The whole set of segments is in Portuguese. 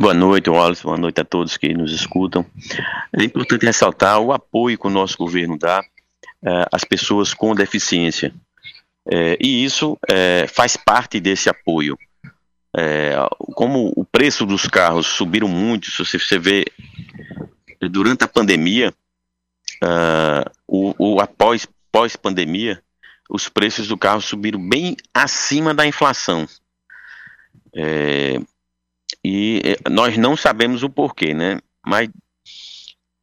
Boa noite, Wallace. Boa noite a todos que nos escutam. É importante ressaltar o apoio que o nosso governo dá uh, às pessoas com deficiência. Uh, e isso uh, faz parte desse apoio. como o preço dos carros subiram muito, se você vê durante a pandemia, o, o após pós-pandemia, os preços do carro subiram bem acima da inflação. É, e eh, nós não sabemos o porquê, né? Mas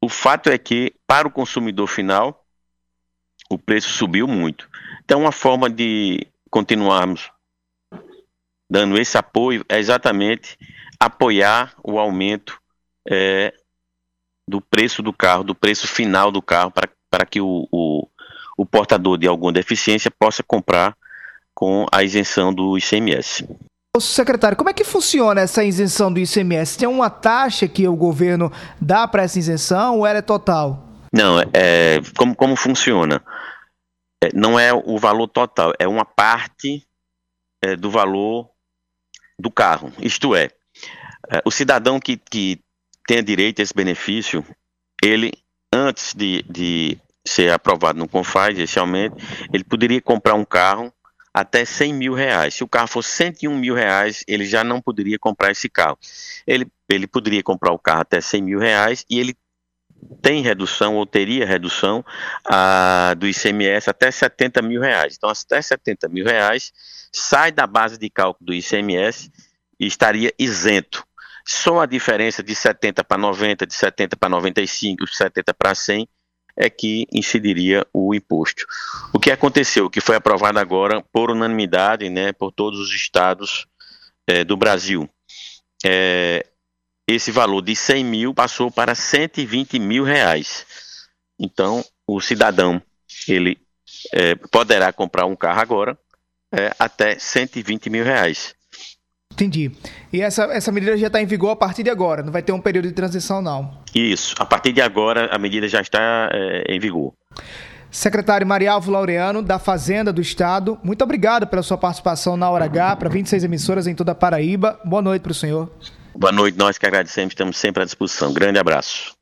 o fato é que, para o consumidor final, o preço subiu muito. Então, uma forma de continuarmos dando esse apoio é exatamente apoiar o aumento é, do preço do carro, do preço final do carro, para que o, o, o portador de alguma deficiência possa comprar com a isenção do ICMS. Secretário, como é que funciona essa isenção do ICMS? Tem uma taxa que o governo dá para essa isenção ou ela é total? Não, é, como, como funciona? É, não é o valor total, é uma parte é, do valor do carro. Isto é, é o cidadão que, que tenha direito a esse benefício, ele, antes de, de ser aprovado no CONFAS, aumento, ele poderia comprar um carro até 100 mil reais. Se o carro fosse 101 mil reais, ele já não poderia comprar esse carro. Ele, ele poderia comprar o carro até 100 mil reais e ele tem redução ou teria redução ah, do ICMS até 70 mil reais. Então, até 70 mil reais sai da base de cálculo do ICMS e estaria isento. Só a diferença de 70 para 90, de 70 para 95, de 70 para 100 é que incidiria o imposto. O que aconteceu, que foi aprovado agora por unanimidade, né, por todos os estados é, do Brasil, é, esse valor de 100 mil passou para 120 mil reais. Então, o cidadão ele é, poderá comprar um carro agora é, até 120 mil reais. Entendi. E essa, essa medida já está em vigor a partir de agora, não vai ter um período de transição, não? Isso. A partir de agora, a medida já está é, em vigor. Secretário Marialvo Laureano, da Fazenda do Estado, muito obrigado pela sua participação na Hora H, para 26 emissoras em toda a Paraíba. Boa noite para o senhor. Boa noite, nós que agradecemos, estamos sempre à disposição. Grande abraço.